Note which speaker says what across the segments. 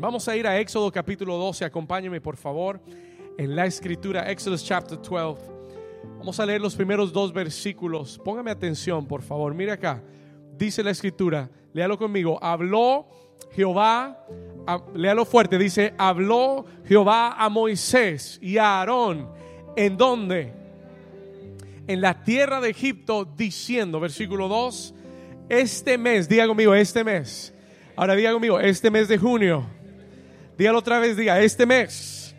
Speaker 1: Vamos a ir a Éxodo capítulo 12, acompáñeme por favor en la escritura, Exodus chapter 12. Vamos a leer los primeros dos versículos. Póngame atención, por favor. Mire acá. Dice la escritura, léalo conmigo. Habló Jehová, a- léalo fuerte, dice, habló Jehová a Moisés y a Aarón. ¿En dónde? En la tierra de Egipto, diciendo, versículo 2, este mes, diga conmigo, este mes. Ahora diga conmigo, este mes de junio. Dígalo otra vez, diga, este mes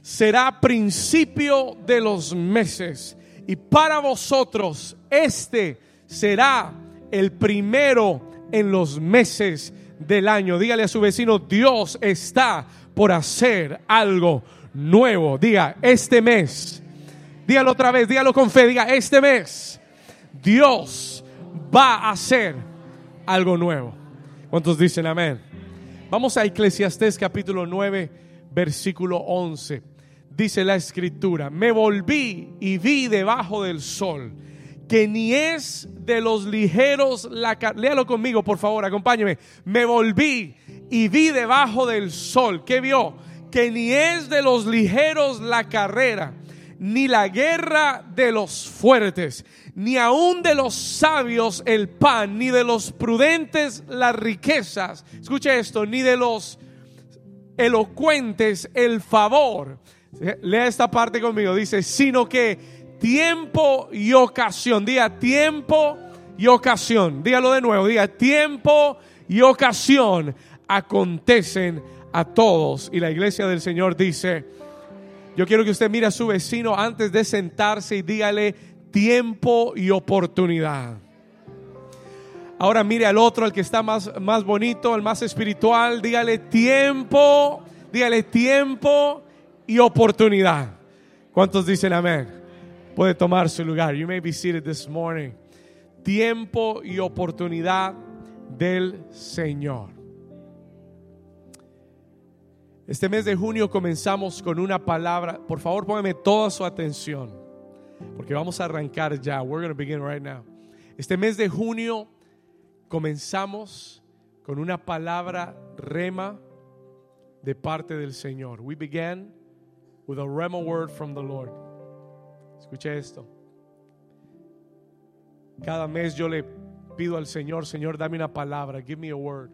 Speaker 1: será principio de los meses. Y para vosotros este será el primero en los meses del año. Dígale a su vecino, Dios está por hacer algo nuevo. Diga, este mes. Dígalo otra vez, dígalo con fe. Diga, este mes Dios va a hacer algo nuevo. ¿Cuántos dicen amén? Vamos a Eclesiastés capítulo 9, versículo 11. Dice la escritura, me volví y vi debajo del sol que ni es de los ligeros la léalo conmigo por favor, acompáñeme. Me volví y vi debajo del sol, ¿qué vio? Que ni es de los ligeros la carrera, ni la guerra de los fuertes, ni aun de los sabios el pan, ni de los prudentes las riquezas. Escuche esto, ni de los elocuentes el favor. Lea esta parte conmigo, dice, sino que tiempo y ocasión, diga tiempo y ocasión, dígalo de nuevo, diga tiempo y ocasión acontecen a todos. Y la iglesia del Señor dice, yo quiero que usted mire a su vecino antes de sentarse y dígale tiempo y oportunidad. Ahora mire al otro, al que está más, más bonito, el más espiritual, dígale tiempo, dígale tiempo y oportunidad. ¿Cuántos dicen amén? Puede tomar su lugar. You may be seated this morning. Tiempo y oportunidad del Señor. Este mes de junio comenzamos con una palabra. Por favor, póngame toda su atención, porque vamos a arrancar ya. We're going to begin right now. Este mes de junio comenzamos con una palabra rema de parte del Señor. We began with a rema word from the Lord. Escuche esto. Cada mes yo le pido al Señor, Señor, dame una palabra, give me a word.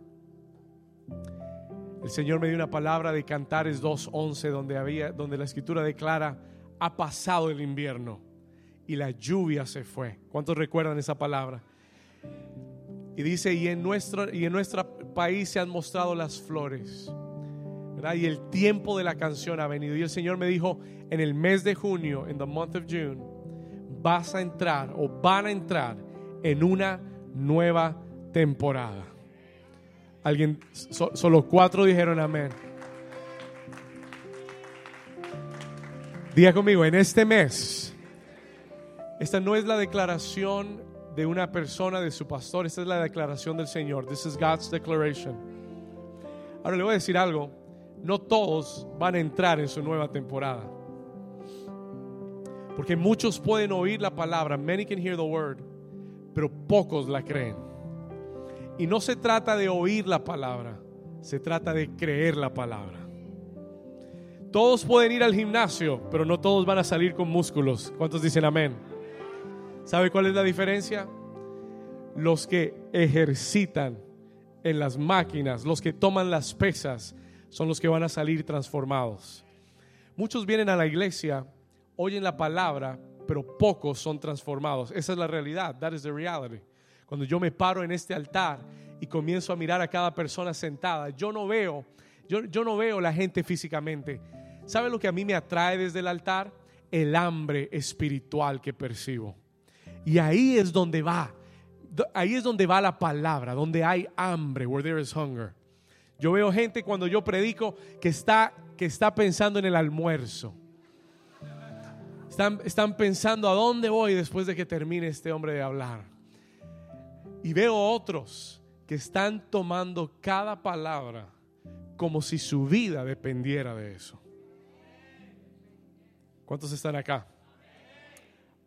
Speaker 1: El Señor me dio una palabra de Cantares 2:11 donde había donde la escritura declara ha pasado el invierno y la lluvia se fue. ¿Cuántos recuerdan esa palabra? Y dice, y en nuestro, y en nuestro país se han mostrado las flores. Y el tiempo de la canción ha venido. Y el Señor me dijo, en el mes de junio, en the month of June, vas a entrar o van a entrar en una nueva temporada. Alguien, so- solo cuatro dijeron amén. Diga conmigo, en este mes, esta no es la declaración de una persona, de su pastor, esta es la declaración del Señor. This is God's declaration. Ahora le voy a decir algo, no todos van a entrar en su nueva temporada. Porque muchos pueden oír la palabra, many can hear the word, pero pocos la creen. Y no se trata de oír la palabra, se trata de creer la palabra. Todos pueden ir al gimnasio, pero no todos van a salir con músculos. ¿Cuántos dicen amén? ¿Sabe cuál es la diferencia? Los que ejercitan en las máquinas, los que toman las pesas, son los que van a salir transformados. Muchos vienen a la iglesia, oyen la palabra, pero pocos son transformados. Esa es la realidad. That is the reality. Cuando yo me paro en este altar y comienzo a mirar a cada persona sentada, yo no veo, yo, yo no veo la gente físicamente. ¿Sabe lo que a mí me atrae desde el altar? El hambre espiritual que percibo. Y ahí es donde va. Ahí es donde va la palabra, donde hay hambre, where there is hunger. Yo veo gente cuando yo predico que está, que está pensando en el almuerzo. Están, están pensando a dónde voy después de que termine este hombre de hablar. Y veo otros que están tomando cada palabra como si su vida dependiera de eso. ¿Cuántos están acá?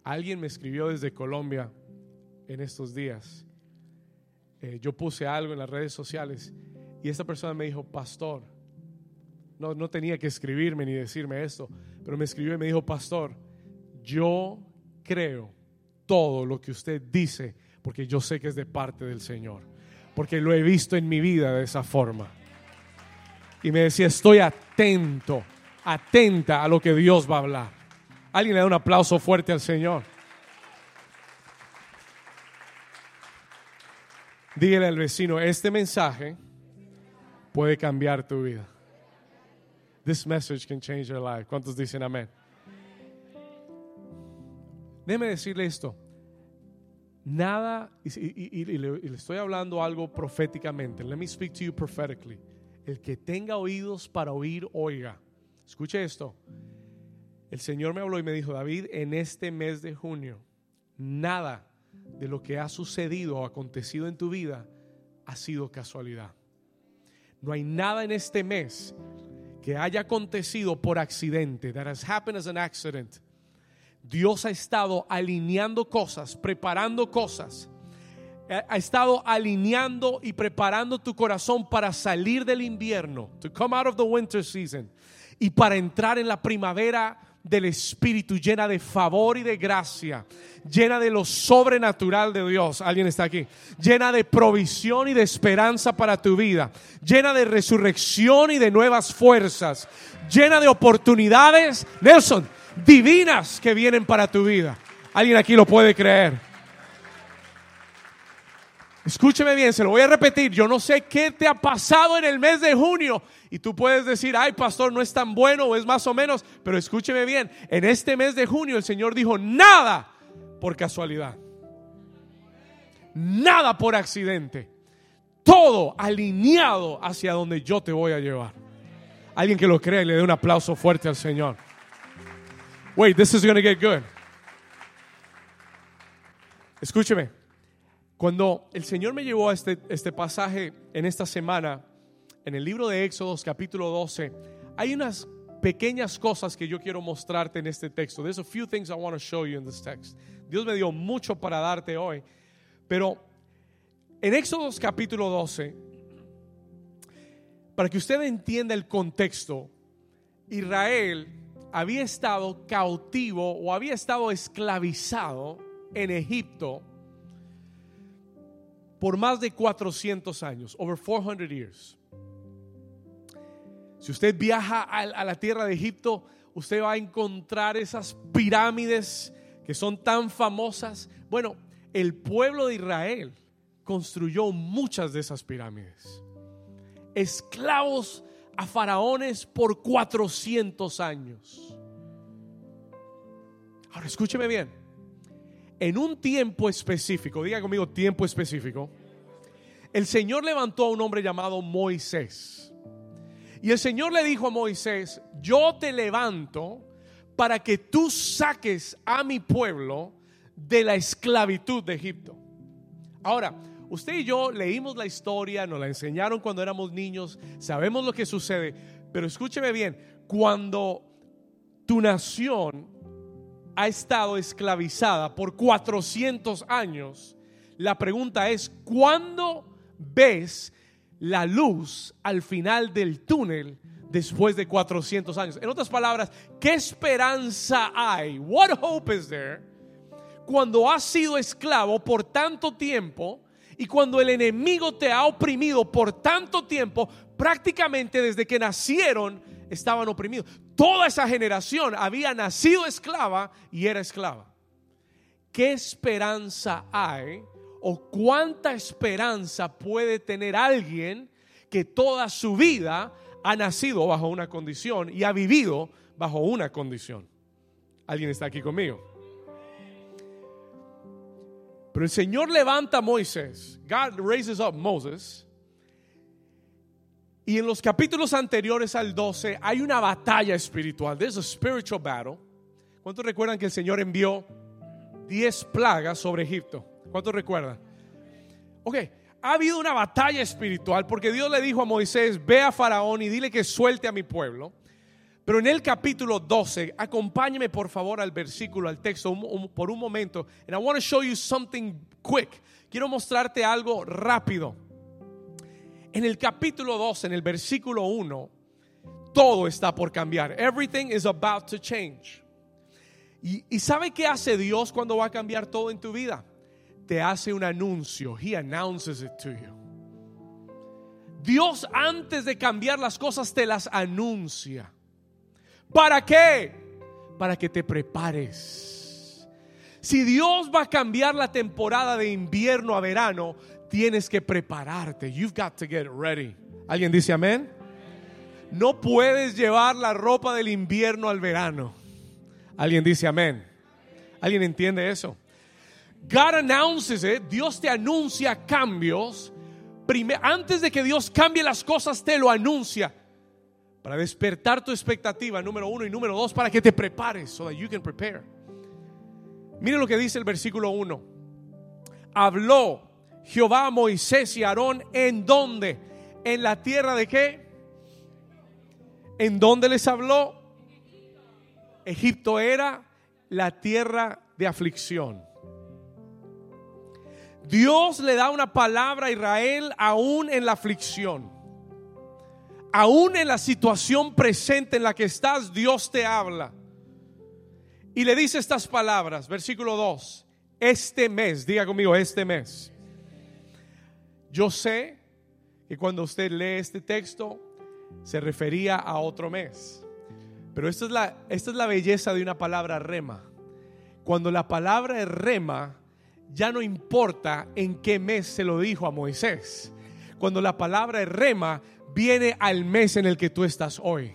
Speaker 1: Alguien me escribió desde Colombia en estos días. Eh, yo puse algo en las redes sociales y esta persona me dijo, pastor, no, no tenía que escribirme ni decirme esto, pero me escribió y me dijo, pastor, yo creo todo lo que usted dice porque yo sé que es de parte del Señor, porque lo he visto en mi vida de esa forma. Y me decía, estoy atento, atenta a lo que Dios va a hablar. Alguien le da un aplauso fuerte al Señor. Dígale al vecino, este mensaje puede cambiar tu vida. This message can change your life. ¿Cuántos dicen amén? Déjeme decirle esto. Nada, y, le, le, estoy hablando algo proféticamente. Let me speak to you prophetically. El que tenga oídos para oír, oiga. Escuche esto. El Señor me habló y me dijo, David, en este mes de junio, nada de lo que ha sucedido o acontecido en tu vida ha sido casualidad. No hay nada en este mes que haya acontecido por accidente, that has happened as an accident. Dios ha estado alineando cosas, preparando cosas. Ha estado alineando y preparando tu corazón para salir del invierno, to come out of the winter season, y para entrar en la primavera del Espíritu, llena de favor y de gracia, llena de lo sobrenatural de Dios. Alguien está aquí. Llena de provisión y de esperanza para tu vida. Llena de resurrección y de nuevas fuerzas. Llena de oportunidades, Nelson, divinas que vienen para tu vida. Alguien aquí lo puede creer. Escúcheme bien, se lo voy a repetir. Yo no sé qué te ha pasado en el mes de junio. Y tú puedes decir, ay, pastor, no es tan bueno o es más o menos. Pero escúcheme bien, en este mes de junio el Señor dijo, nada por casualidad. Nada por accidente. Todo alineado hacia donde yo te voy a llevar. Alguien que lo crea y le dé un aplauso fuerte al Señor. Wait, this is going to get good. Escúcheme. Cuando el Señor me llevó a este, este pasaje en esta semana, en el libro de Éxodos capítulo 12, hay unas pequeñas cosas que yo quiero mostrarte en este texto. There's a few things I want to show you in this text. Dios me dio mucho para darte hoy, pero en Éxodos capítulo 12, para que usted entienda el contexto, Israel había estado cautivo o había estado esclavizado en Egipto por más de 400 años, over 400 years. Si usted viaja a, la tierra de Egipto, usted va a encontrar esas pirámides que son tan famosas. Bueno, el pueblo de Israel construyó muchas de esas pirámides. Esclavos a faraones por 400 años. Ahora escúcheme bien en un tiempo específico, diga conmigo tiempo específico, el Señor levantó a un hombre llamado Moisés. Y el Señor le dijo a Moisés, yo te levanto para que tú saques a mi pueblo de la esclavitud de Egipto. Ahora, usted y yo leímos la historia, nos la enseñaron cuando éramos niños, sabemos lo que sucede, pero escúcheme bien, cuando tu nación ha estado esclavizada por 400 años, la pregunta es, ¿cuándo ves la luz al final del túnel después de 400 años? En otras palabras, ¿qué esperanza hay? What hope is there? Cuando has sido esclavo por tanto tiempo y cuando el enemigo te ha oprimido por tanto tiempo, prácticamente desde que nacieron estaban oprimidos. Toda esa generación había nacido esclava y era esclava. ¿Qué esperanza hay o cuánta esperanza puede tener alguien que toda su vida ha nacido bajo una condición y ha vivido bajo una condición? ¿Alguien está aquí conmigo? Pero el Señor levanta a Moisés. God raises up Moses y en los capítulos anteriores al 12 hay una batalla espiritual. There's a spiritual battle. ¿Cuántos recuerdan que el Señor envió 10 plagas sobre Egipto? ¿Cuántos recuerdan? Ok, ha habido una batalla espiritual porque Dios le dijo a Moisés, ve a Faraón y dile que suelte a mi pueblo. Pero en el capítulo 12, acompáñeme por favor al versículo, al texto, por un momento. And I want to show you something quick. Quiero mostrarte algo rápido. En el capítulo 2, en el versículo 1, todo está por cambiar. Everything is about to change. Y, y ¿sabe qué hace Dios cuando va a cambiar todo en tu vida? Te hace un anuncio. He announces it to you. Dios antes de cambiar las cosas te las anuncia. ¿Para qué? Para que te prepares. Si Dios va a cambiar la temporada de invierno a verano, tienes que prepararte. You've got to get ready. ¿Alguien dice amén? No puedes llevar la ropa del invierno al verano. ¿Alguien dice amén? ¿Alguien entiende eso? God announces it, Dios te anuncia cambios. antes de que Dios cambie las cosas, te lo anuncia. Para despertar tu expectativa, número uno. Y número dos, para que te prepares, so that you can prepare. Mire lo que dice el versículo uno. Habló Jehová Moisés y Aarón en dónde? En la tierra de qué? ¿En dónde les habló? Egipto era la tierra de aflicción. Dios le da una palabra a Israel aún en la aflicción. Aún en la situación presente en la que estás, Dios te habla. Y le dice estas palabras, versículo 2, este mes, diga conmigo, este mes. Yo sé que cuando usted lee este texto se refería a otro mes. Pero esta es la, esta es la belleza de una palabra rema. Cuando la palabra es rema, ya no importa en qué mes se lo dijo a Moisés. Cuando la palabra es rema, viene al mes en el que tú estás hoy.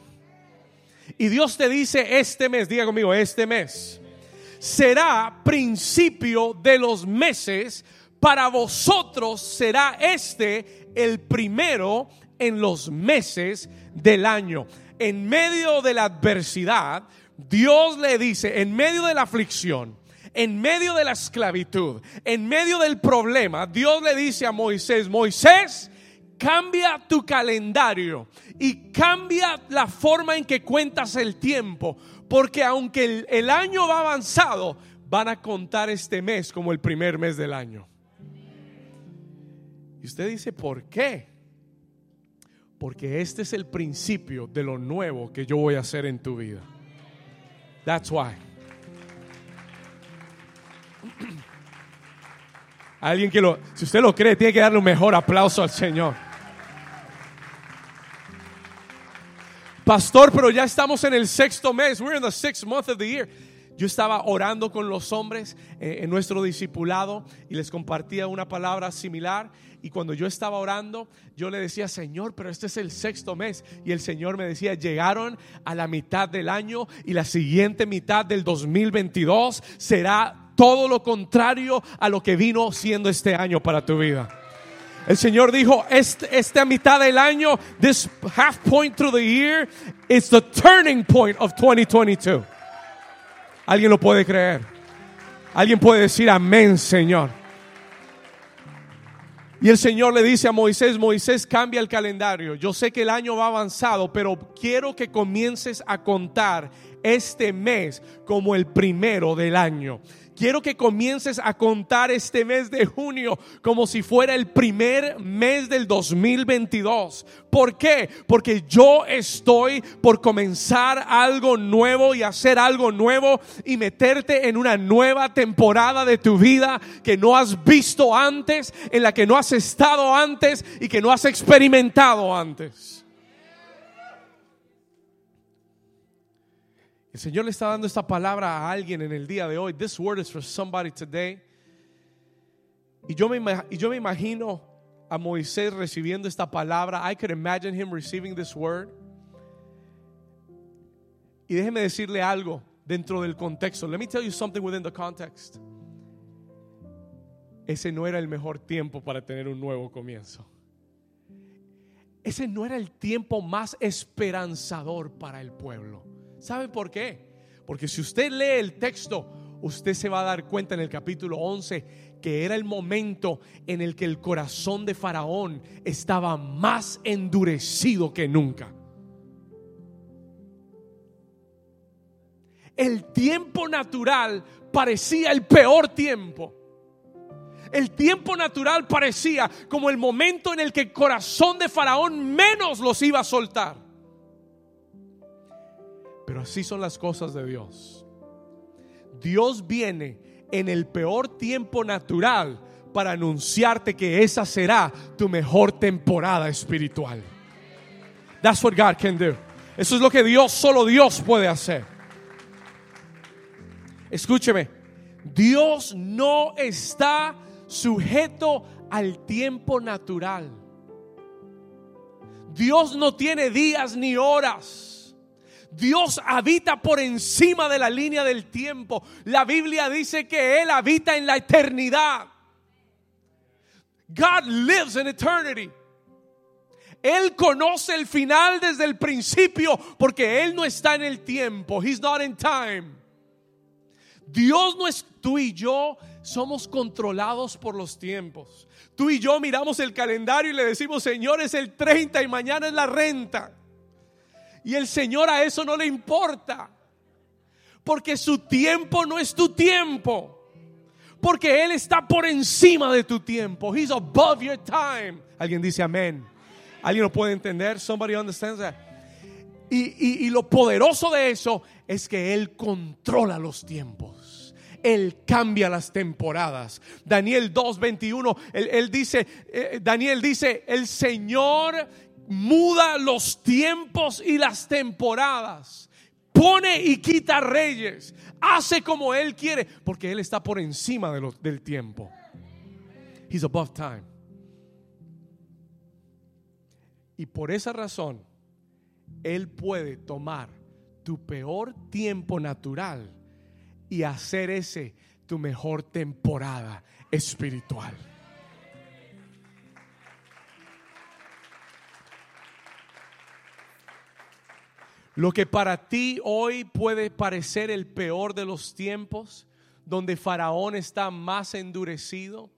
Speaker 1: Y Dios te dice este mes, diga conmigo, este mes será principio de los meses, para vosotros será este el primero en los meses del año. En medio de la adversidad, Dios le dice, en medio de la aflicción, en medio de la esclavitud, en medio del problema, Dios le dice a Moisés, Moisés, cambia tu calendario y cambia la forma en que cuentas el tiempo, porque aunque el, año va avanzado, van a contar este mes como el primer mes del año. Y usted dice, ¿por qué? Porque este es el principio de lo nuevo que yo voy a hacer en tu vida. That's why. Alguien que lo, si usted lo cree, tiene que darle un mejor aplauso al Señor. Pastor, pero ya estamos en el sexto mes. We're in the sixth month of the year. Yo estaba orando con los hombres eh, en nuestro discipulado y les compartía una palabra similar. Y cuando yo estaba orando, yo le decía, Señor, pero este es el sexto mes. Y el Señor me decía, llegaron a la mitad del año y la siguiente mitad del 2022 será todo lo contrario a lo que vino siendo este año para tu vida. El Señor dijo, esta mitad del año, this half point through the year, is the turning point of 2022. ¿Alguien lo puede creer? ¿Alguien puede decir amén, Señor? Y el Señor le dice a Moisés, Moisés cambia el calendario. Yo sé que el año va avanzado, pero quiero que comiences a contar este mes como el primero del año. Quiero que comiences a contar este mes de junio como si fuera el primer mes del 2022. ¿Por qué? Porque yo estoy por comenzar algo nuevo y hacer algo nuevo y meterte en una nueva temporada de tu vida que no has visto antes, en la que no has estado antes y que no has experimentado antes. El Señor le está dando esta palabra a alguien en el día de hoy. This word is for somebody today. Y yo me, y yo me imagino a Moisés recibiendo esta palabra. I could imagine him receiving this word. Y déjeme decirle algo dentro del contexto. Let me tell you something within the context. Ese no era el mejor tiempo para tener un nuevo comienzo. Ese no era el tiempo más esperanzador para el pueblo. ¿Sabe por qué? Porque si usted lee el texto, usted se va a dar cuenta en el capítulo 11 que era el momento en el que el corazón de Faraón estaba más endurecido que nunca. El tiempo natural parecía el peor tiempo. El tiempo natural parecía como el momento en el que el corazón de Faraón menos los iba a soltar. Pero así son las cosas de Dios. Dios viene en el peor tiempo natural para anunciarte que esa será tu mejor temporada espiritual. That's what God can do. Eso es lo que Dios, solo Dios puede hacer. Escúcheme, Dios no está sujeto al tiempo natural. Dios no tiene días ni horas. Dios habita por encima de la línea del tiempo. La Biblia dice que Él habita en la eternidad. God lives in eternity. Él conoce el final desde el principio porque Él no está en el tiempo. He's not in time. Dios no es tú y yo somos controlados por los tiempos. Tú y yo miramos el calendario y le decimos, Señor, es el 30 y mañana es la renta. Y el Señor a eso no le importa. Porque su tiempo no es tu tiempo. Porque Él está por encima de tu tiempo. He's above your time. Alguien dice amén. ¿Alguien lo puede entender? Somebody understands that. Y, y, lo poderoso de eso es que Él controla los tiempos. Él cambia las temporadas. Daniel 2:21, él, él, dice, eh, Daniel dice, el Señor muda los tiempos y las temporadas. Pone y quita reyes. Hace como Él quiere, porque Él está por encima de del tiempo. He's above time. Y por esa razón, Él puede tomar tu peor tiempo natural y hacer ese tu mejor temporada espiritual. Lo que para ti hoy puede parecer el peor de los tiempos, donde Faraón está más endurecido,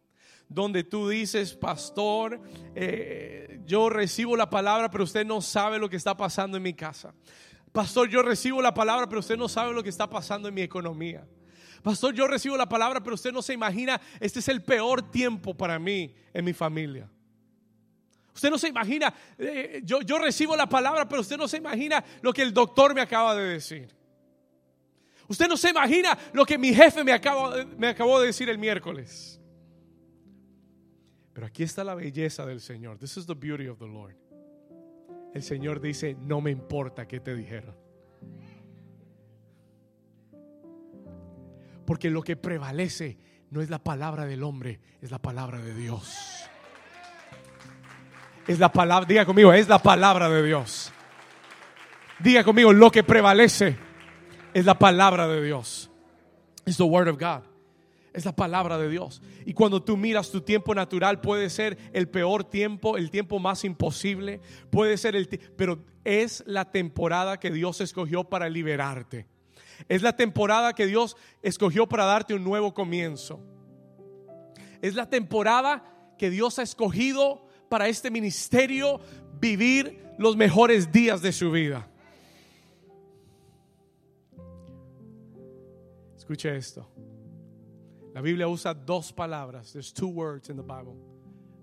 Speaker 1: donde tú dices, pastor, eh, yo recibo la palabra, pero usted no sabe lo que está pasando en mi casa. Pastor, yo recibo la palabra, pero usted no sabe lo que está pasando en mi economía. Pastor, yo recibo la palabra, pero usted no se imagina, este es el peor tiempo para mí en mi familia. Usted no se imagina, eh, yo, yo recibo la palabra, pero usted no se imagina lo que el doctor me acaba de decir. Usted no se imagina lo que mi jefe me, me acabó de decir el miércoles. Pero aquí está la belleza del Señor. This is the beauty of the Lord. El Señor dice, no me importa qué te dijeron. Porque lo que prevalece no es la palabra del hombre, es la palabra de Dios. Es la palabra, diga conmigo, es la palabra de Dios. Diga conmigo, lo que prevalece es la palabra de Dios. Es the word of God. Es la palabra de Dios. Y cuando tú miras tu tiempo natural, puede ser el peor tiempo, el tiempo más imposible, puede ser el pero es la temporada que Dios escogió para liberarte. Es la temporada que Dios escogió para darte un nuevo comienzo. Es la temporada que Dios ha escogido para este ministerio vivir los mejores días de su vida. Escuche esto. La Biblia usa dos palabras, there's two words in the Bible,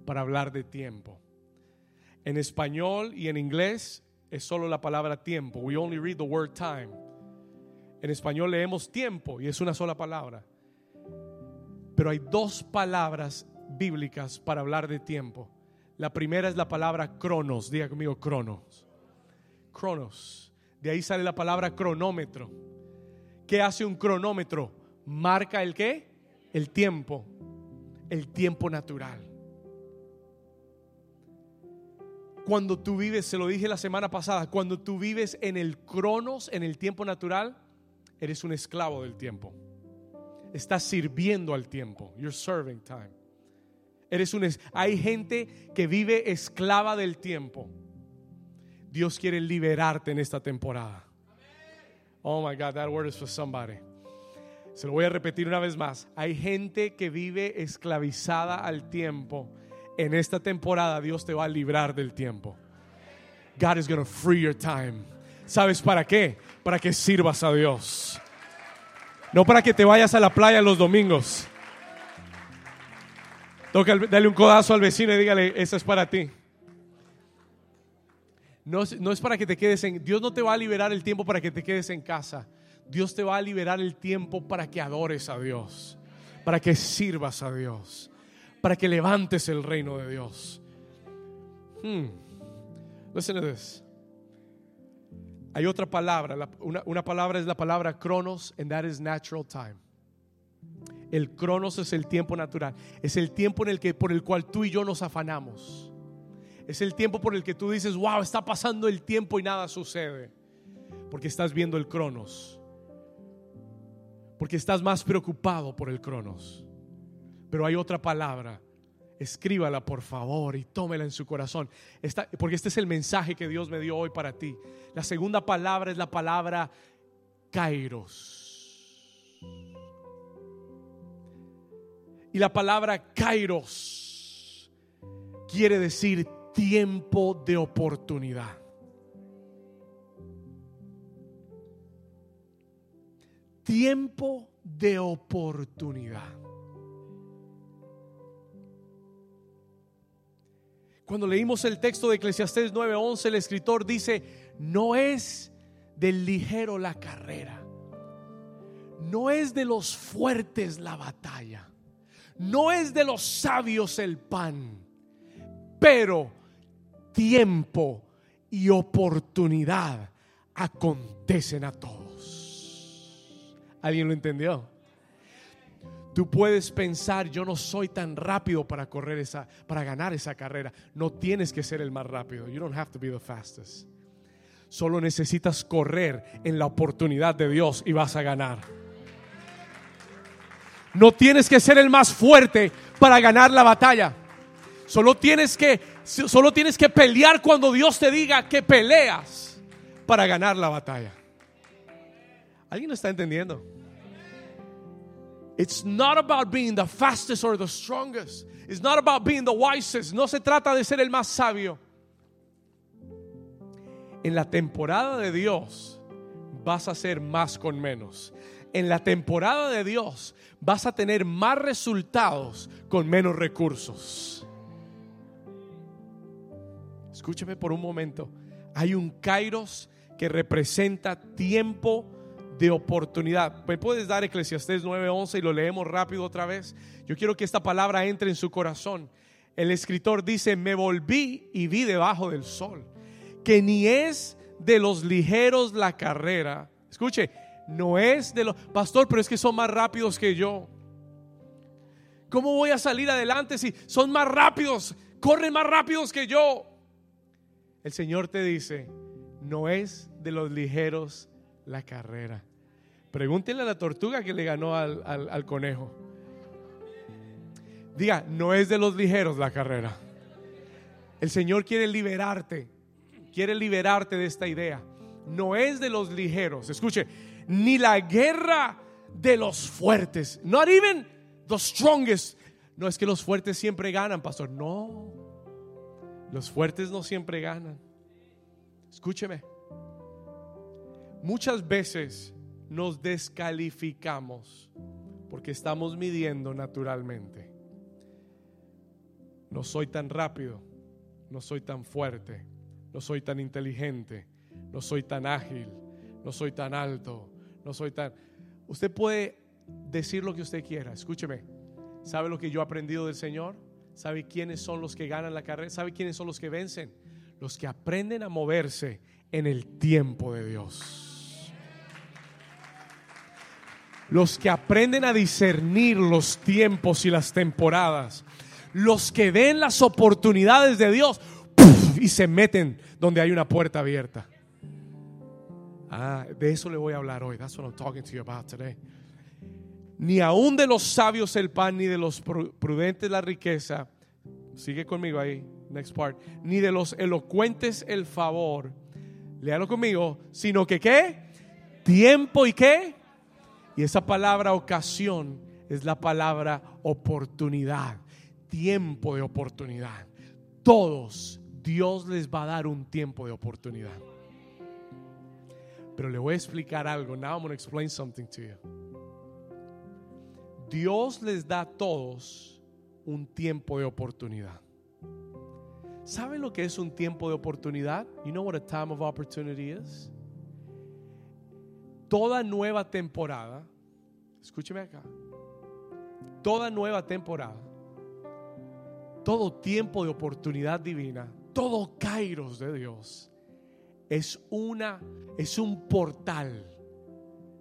Speaker 1: para hablar de tiempo. En español y en inglés es solo la palabra tiempo. We only read the word time. En español leemos tiempo y es una sola palabra. Pero hay dos palabras bíblicas para hablar de tiempo. La primera es la palabra cronos. Diga conmigo cronos. Cronos. De ahí sale la palabra cronómetro. ¿Qué hace un cronómetro? Marca el qué? El tiempo. El tiempo natural. Cuando tú vives, se lo dije la semana pasada, cuando tú vives en el cronos, en el tiempo natural, eres un esclavo del tiempo. Estás sirviendo al tiempo. You're serving time. Eres un hay gente que vive esclava del tiempo. Dios quiere liberarte en esta temporada. Oh my God, that word is for somebody. Se lo voy a repetir una vez más. Hay gente que vive esclavizada al tiempo. En esta temporada Dios te va a librar del tiempo. God is going to free your time. ¿Sabes para qué? Para que sirvas a Dios. No para que te vayas a la playa los domingos. Toca, dale un codazo al vecino y dígale, eso es para ti. No no es para que te quedes en... Dios no te va a liberar el tiempo para que te quedes en casa. Dios te va a liberar el tiempo para que adores a Dios, para que sirvas a Dios, para que levantes el reino de Dios. Hmm. Listen to this. Hay otra palabra, la- una, una palabra es la palabra cronos, and that is natural time. El cronos es el tiempo natural, es el tiempo en el que por el cual tú y yo nos afanamos. Es el tiempo por el que tú dices, wow, está pasando el tiempo y nada sucede. Porque estás viendo el cronos. Porque estás más preocupado por el cronos. Pero hay otra palabra. Escríbala por favor y tómela en su corazón. Porque este es el mensaje que Dios me dio hoy para ti. La segunda palabra es la palabra kairos. Y la palabra kairos quiere decir tiempo de oportunidad. Tiempo de oportunidad. Cuando leímos el texto de Eclesiastés 9:11, el escritor dice, no es del ligero la carrera, no es de los fuertes la batalla, no es de los sabios el pan, pero tiempo y oportunidad acontecen a todos. ¿Alguien lo entendió? Tú puedes pensar, yo no soy tan rápido para correr esa, para ganar esa carrera. No tienes que ser el más rápido. You don't have to be the fastest. Solo necesitas correr en la oportunidad de Dios y vas a ganar. No tienes que ser el más fuerte para ganar la batalla. Solo tienes que solo tienes que pelear cuando Dios te diga que peleas para ganar la batalla. ¿Alguien está entendiendo? It's not about being the fastest or the strongest. It's not about being the wisest. No se trata de ser el más sabio. En la temporada de Dios vas a hacer más con menos. En la temporada de Dios vas a tener más resultados con menos recursos. Escúcheme por un momento. Hay un kairos que representa tiempo de oportunidad. ¿Me puedes dar Eclesiastés 9:11 y lo leemos rápido otra vez? Yo quiero que esta palabra entre en su corazón. El escritor dice, me volví y vi debajo del sol, que ni es de los ligeros la carrera. Escuche, no es de los... Pastor, pero es que son más rápidos que yo. ¿Cómo voy a salir adelante si son más rápidos? Corren más rápidos que yo. El Señor te dice, no es de los ligeros la carrera. Pregúntenle a la tortuga que le ganó al, al- al conejo. Diga, no es de los ligeros la carrera. El Señor quiere liberarte, quiere liberarte de esta idea. No es de los ligeros. Escuche, ni la guerra de los fuertes. Not even the strongest. No es que los fuertes siempre ganan, pastor. No. Los fuertes no siempre ganan. Escúcheme. Muchas veces nos descalificamos porque estamos midiendo naturalmente. No soy tan rápido, no soy tan fuerte, no soy tan inteligente, no soy tan ágil, no soy tan alto, no soy tan... Usted puede decir lo que usted quiera, escúcheme. ¿Sabe lo que yo he aprendido del Señor? ¿Sabe quiénes son los que ganan la carrera? ¿Sabe quiénes son los que vencen? Los que aprenden a moverse en el tiempo de Dios. Los que aprenden a discernir los tiempos y las temporadas. Los que ven las oportunidades de Dios y se meten donde hay una puerta abierta. Ah, de eso le voy a hablar hoy. That's what I'm talking to you about today. Ni aún de los sabios el pan, ni de los pru- prudentes la riqueza. Sigue conmigo ahí, next part. Ni de los elocuentes el favor. Léalo conmigo. Sino que qué? Tiempo y qué? Y esa palabra ocasión es la palabra oportunidad. Tiempo de oportunidad. Todos Dios les va a dar un tiempo de oportunidad. Pero le voy a explicar algo. Now I'm going to explain something to you. Dios les da a todos un tiempo de oportunidad. ¿Sabe lo que es un tiempo de oportunidad? You know what a time of opportunity is? Toda nueva temporada, escúcheme acá, toda nueva temporada, todo tiempo de oportunidad divina, todo kairos de Dios es una es un portal.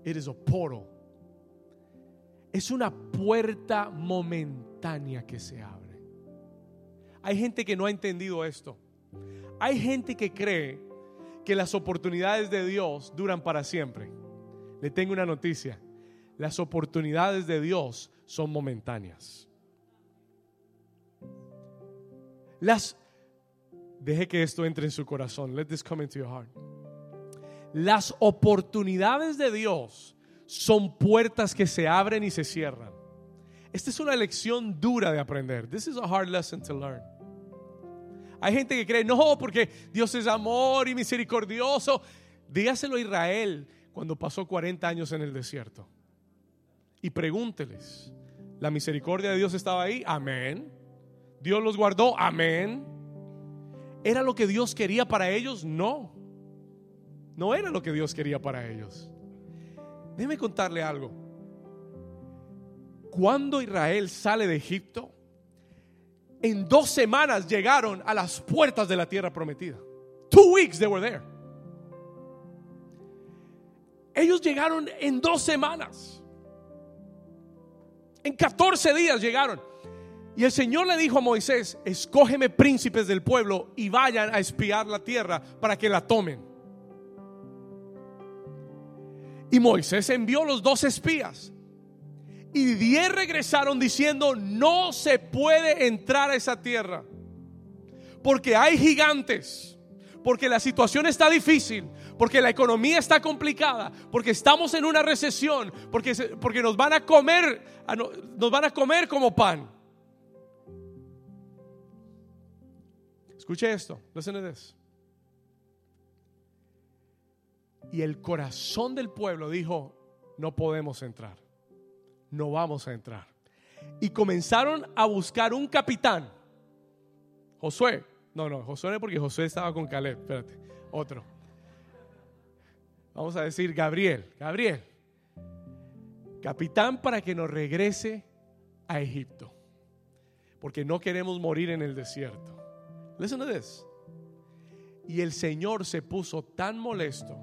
Speaker 1: It is a. Es una puerta momentánea que se abre. Hay gente que no ha entendido esto. Hay gente que cree que las oportunidades de Dios duran para siempre. Le tengo una noticia. Las oportunidades de Dios son momentáneas. Las deje que esto entre en su corazón. Let this come into your heart. Las oportunidades de Dios son puertas que se abren y se cierran. Esta es una lección dura de aprender. This is a hard lesson to learn. Hay gente que cree, no, porque Dios es amor y misericordioso. Dígaselo a Israel cuando pasó 40 años en el desierto. Y pregúnteles, ¿la misericordia de Dios estaba ahí? Amén. Dios los guardó. Amén. ¿Era lo que Dios quería para ellos? No. No era lo que Dios quería para ellos. Déjeme contarle algo. Cuando Israel sale de Egipto, en dos semanas llegaron a las puertas de la tierra prometida. Two weeks they were there. Ellos llegaron en dos semanas. En 14 días llegaron. Y el Señor le dijo a Moisés, escógeme príncipes del pueblo y vayan a espiar la tierra para que la tomen. Y Moisés envió los dos espías. Y diez regresaron diciendo, no se puede entrar a esa tierra. Porque hay gigantes. Porque la situación está difícil. Porque la economía está complicada. Porque estamos en una recesión. Porque, porque nos van a comer. Nos van a comer como pan. Escuche esto. Listen to this. Y el corazón del pueblo dijo, no podemos entrar. No vamos a entrar. Y comenzaron a buscar un capitán. Josué. No, no, Josué no porque Josué estaba con Caleb. Espérate. Otro. Vamos a decir Gabriel. Gabriel. Capitán para que nos regrese a Egipto. Porque no queremos morir en el desierto. Listen to. Y el Señor se puso tan molesto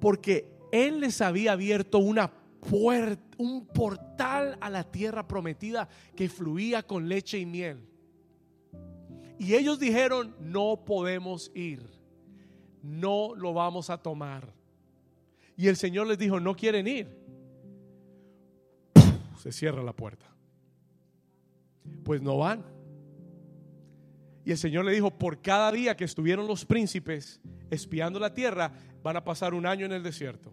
Speaker 1: porque Él les había abierto una puerta, un portal a la tierra prometida que fluía con leche y miel. Y ellos dijeron, no podemos ir, no lo vamos a tomar. Y el Señor les dijo, no quieren ir. Se cierra la puerta. Pues no van. Y el Señor le dijo, por cada día que estuvieron los príncipes espiando la tierra, van a pasar un año en el desierto.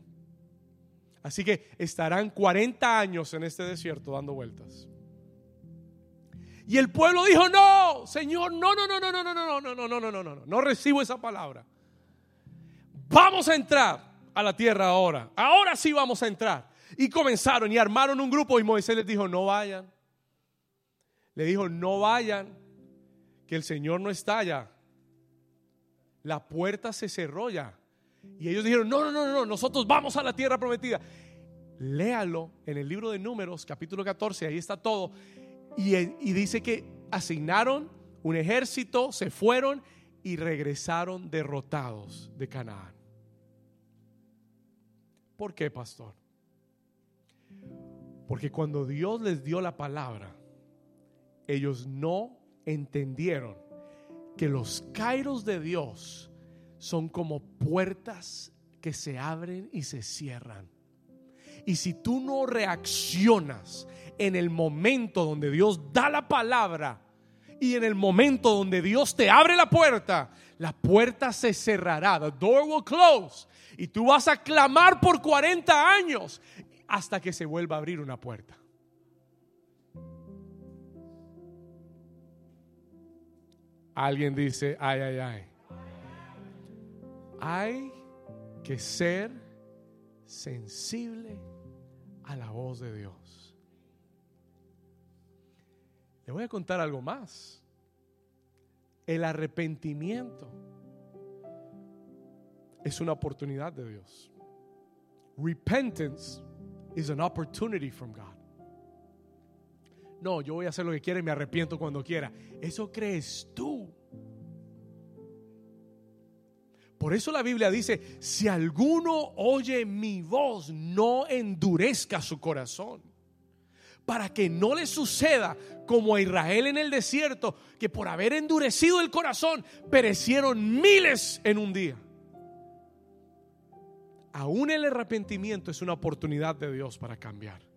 Speaker 1: Así que estarán 40 años en este desierto dando vueltas. Y el pueblo dijo, no, Señor, no, no, no, no, no, no, no, no, no, no, no, no, no, no recibo esa palabra. Vamos a entrar a la tierra ahora. Ahora sí vamos a entrar. Y comenzaron y armaron un grupo y Moisés les dijo, no vayan. Le dijo, no vayan que el Señor no está. La puerta se cerró ya. Y ellos dijeron, no, no, no, no, nosotros vamos a la tierra prometida. Léalo en el libro de números, capítulo 14, ahí está todo. Y, y dice que asignaron un ejército, se fueron y regresaron derrotados de Canaán. ¿Por qué, pastor? Porque cuando Dios les dio la palabra, ellos no entendieron que los kairos de Dios son como puertas que se abren y se cierran. Y si tú no reaccionas en el momento donde Dios da la palabra y en el momento donde Dios te abre la puerta, la puerta se cerrará. The door will close. Y tú vas a clamar por 40 años hasta que se vuelva a abrir una puerta. Alguien dice, ay, ay, ay. Hay que ser sensible a la voz de Dios. Le voy a contar algo más. El arrepentimiento es una oportunidad de Dios. Repentance is an opportunity from God. No, yo voy a hacer lo que quiera y me arrepiento cuando quiera. Eso crees tú. Por eso la Biblia dice, si alguno oye mi voz, no endurezca su corazón. Para que no le suceda como a Israel en el desierto, que por haber endurecido el corazón, perecieron miles en un día. Aún el arrepentimiento es una oportunidad de Dios para cambiar.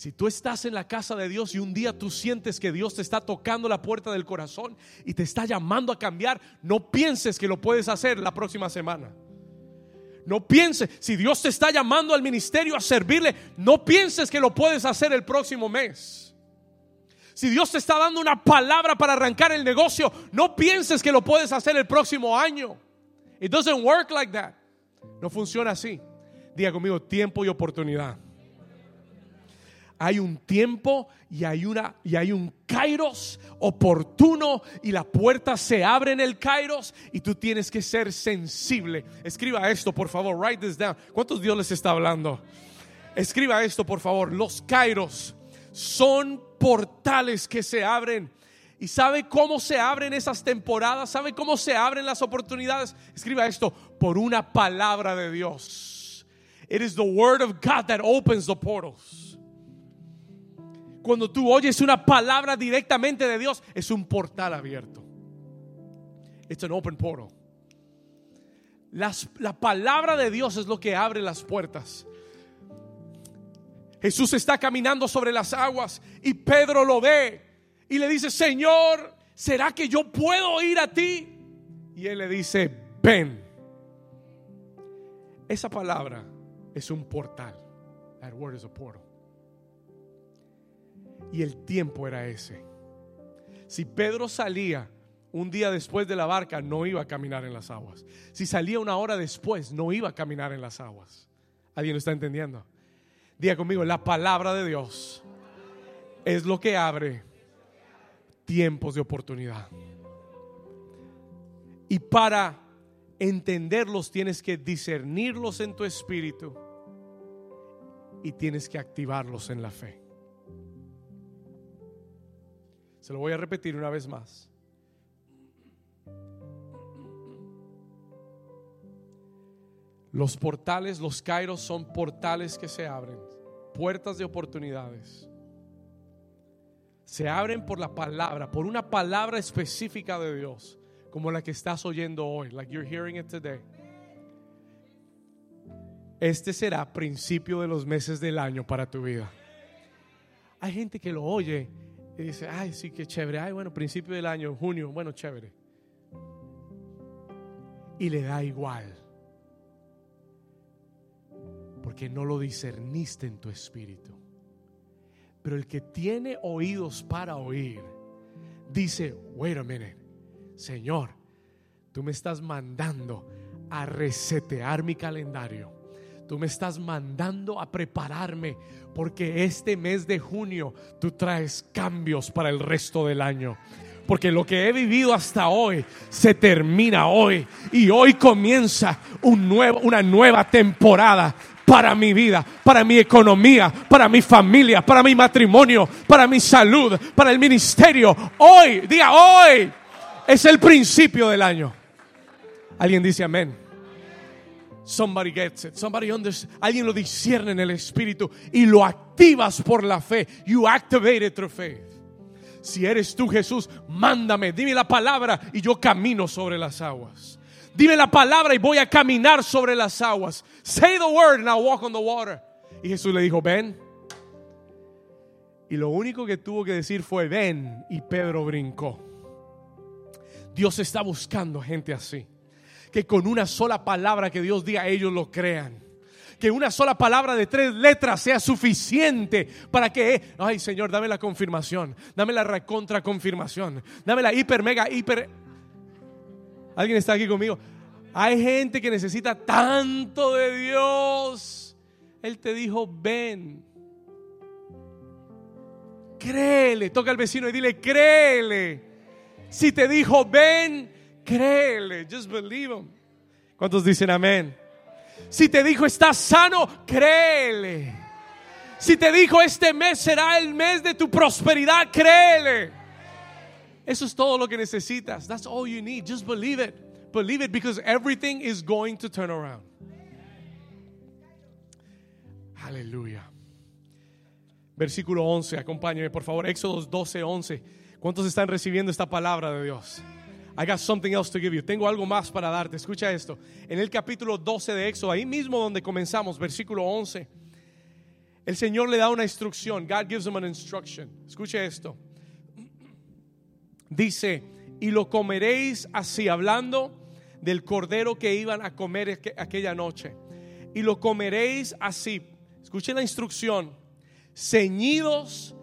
Speaker 1: Si tú estás en la casa de Dios y un día tú sientes que Dios te está tocando la puerta del corazón y te está llamando a cambiar, no pienses que lo puedes hacer la próxima semana. No pienses, si Dios te está llamando al ministerio a servirle, no pienses que lo puedes hacer el próximo mes. Si Dios te está dando una palabra para arrancar el negocio, no pienses que lo puedes hacer el próximo año. It doesn't work like that. No funciona así. Diga conmigo, tiempo y oportunidad hay un tiempo y hay, una, y hay un kairos oportuno y la puerta se abre en el kairos y tú tienes que ser sensible. Escriba esto, por favor, write this down. ¿Cuántos Dios les está hablando? Escriba esto, por favor. Los kairos son portales que se abren. ¿Y sabe cómo se abren esas temporadas? ¿Sabe cómo se abren las oportunidades? Escriba esto, por una palabra de Dios. It is the word of God that opens the portals. Cuando tú oyes una palabra directamente de Dios, es un portal abierto. It's an open portal. la palabra de Dios es lo que abre las puertas. Jesús está caminando sobre las aguas y Pedro lo ve y le dice, Señor, ¿será que yo puedo ir a ti? Y él le dice, ven. Esa palabra es un portal. That word is a portal. Y el tiempo era ese. Si Pedro salía un día después de la barca, no iba a caminar en las aguas. Si salía una hora después, no iba a caminar en las aguas. ¿Alguien lo está entendiendo? Diga conmigo, la palabra de Dios es lo que abre tiempos de oportunidad. Y para entenderlos tienes que discernirlos en tu espíritu y tienes que activarlos en la fe. Se lo voy a repetir una vez más. Los portales, los kairos son portales que se abren, puertas de oportunidades. Se abren por la palabra, por una palabra específica de Dios, como la que estás oyendo hoy, like you're hearing it today. Este será principio de los meses del año para tu vida. Hay gente que lo oye y dice, ay, sí, que chévere. Ay, bueno, principio del año, junio, bueno, chévere. Y le da igual. Porque no lo discerniste en tu espíritu. Pero el que tiene oídos para oír, dice, wait a minute, Señor, tú me estás mandando a resetear mi calendario Tú me estás mandando a prepararme porque este mes de junio tú traes cambios para el resto del año. Porque lo que he vivido hasta hoy se termina hoy y hoy comienza un nuevo, una nueva temporada para mi vida, para mi economía, para mi familia, para mi matrimonio, para mi salud, para el ministerio. Hoy, diga hoy, es el principio del año. Alguien dice amén. Somebody gets it. Somebody understands. Alguien lo discierne en el espíritu y lo activas por la fe. You activate it through faith. Si eres tú, Jesús, mándame, dime la palabra y yo camino sobre las aguas. Dime la palabra y voy a caminar sobre las aguas. Say the word and I'll walk on the water. Y Jesús le dijo, ven. Y lo único que tuvo que decir fue, ven. Y Pedro brincó. Dios está buscando gente así que con una sola palabra que Dios diga ellos lo crean. Que una sola palabra de tres letras sea suficiente para que, ay Señor, dame la confirmación, dame la recontra confirmación, dame la hiper, mega, hiper. ¿Alguien está aquí conmigo? Hay gente que necesita tanto de Dios. Él te dijo, ven. Créele, toca al vecino y dile, créele Si te dijo, ven, créele. Just believe him. ¿Cuántos dicen amén? Si te dijo, estás sano, créele. Si te dijo, este mes será el mes de tu prosperidad, créele. Eso es todo lo que necesitas. That's all you need. Just believe it. Believe it because everything is going to turn around. Aleluya. Versículo 11, acompáñame por favor. Éxodo 12, 11. ¿Cuántos están recibiendo esta palabra de Dios? I got something else to give you. Tengo algo más para darte. Escucha esto. En el capítulo 12 de Éxodo, ahí mismo donde comenzamos, versículo 11, el Señor le da una instrucción. God gives him an instruction. Escucha esto. Dice, y lo comeréis así, hablando del cordero que iban a comer aquella noche. Y lo comeréis así. Escuche la instrucción. Ceñidos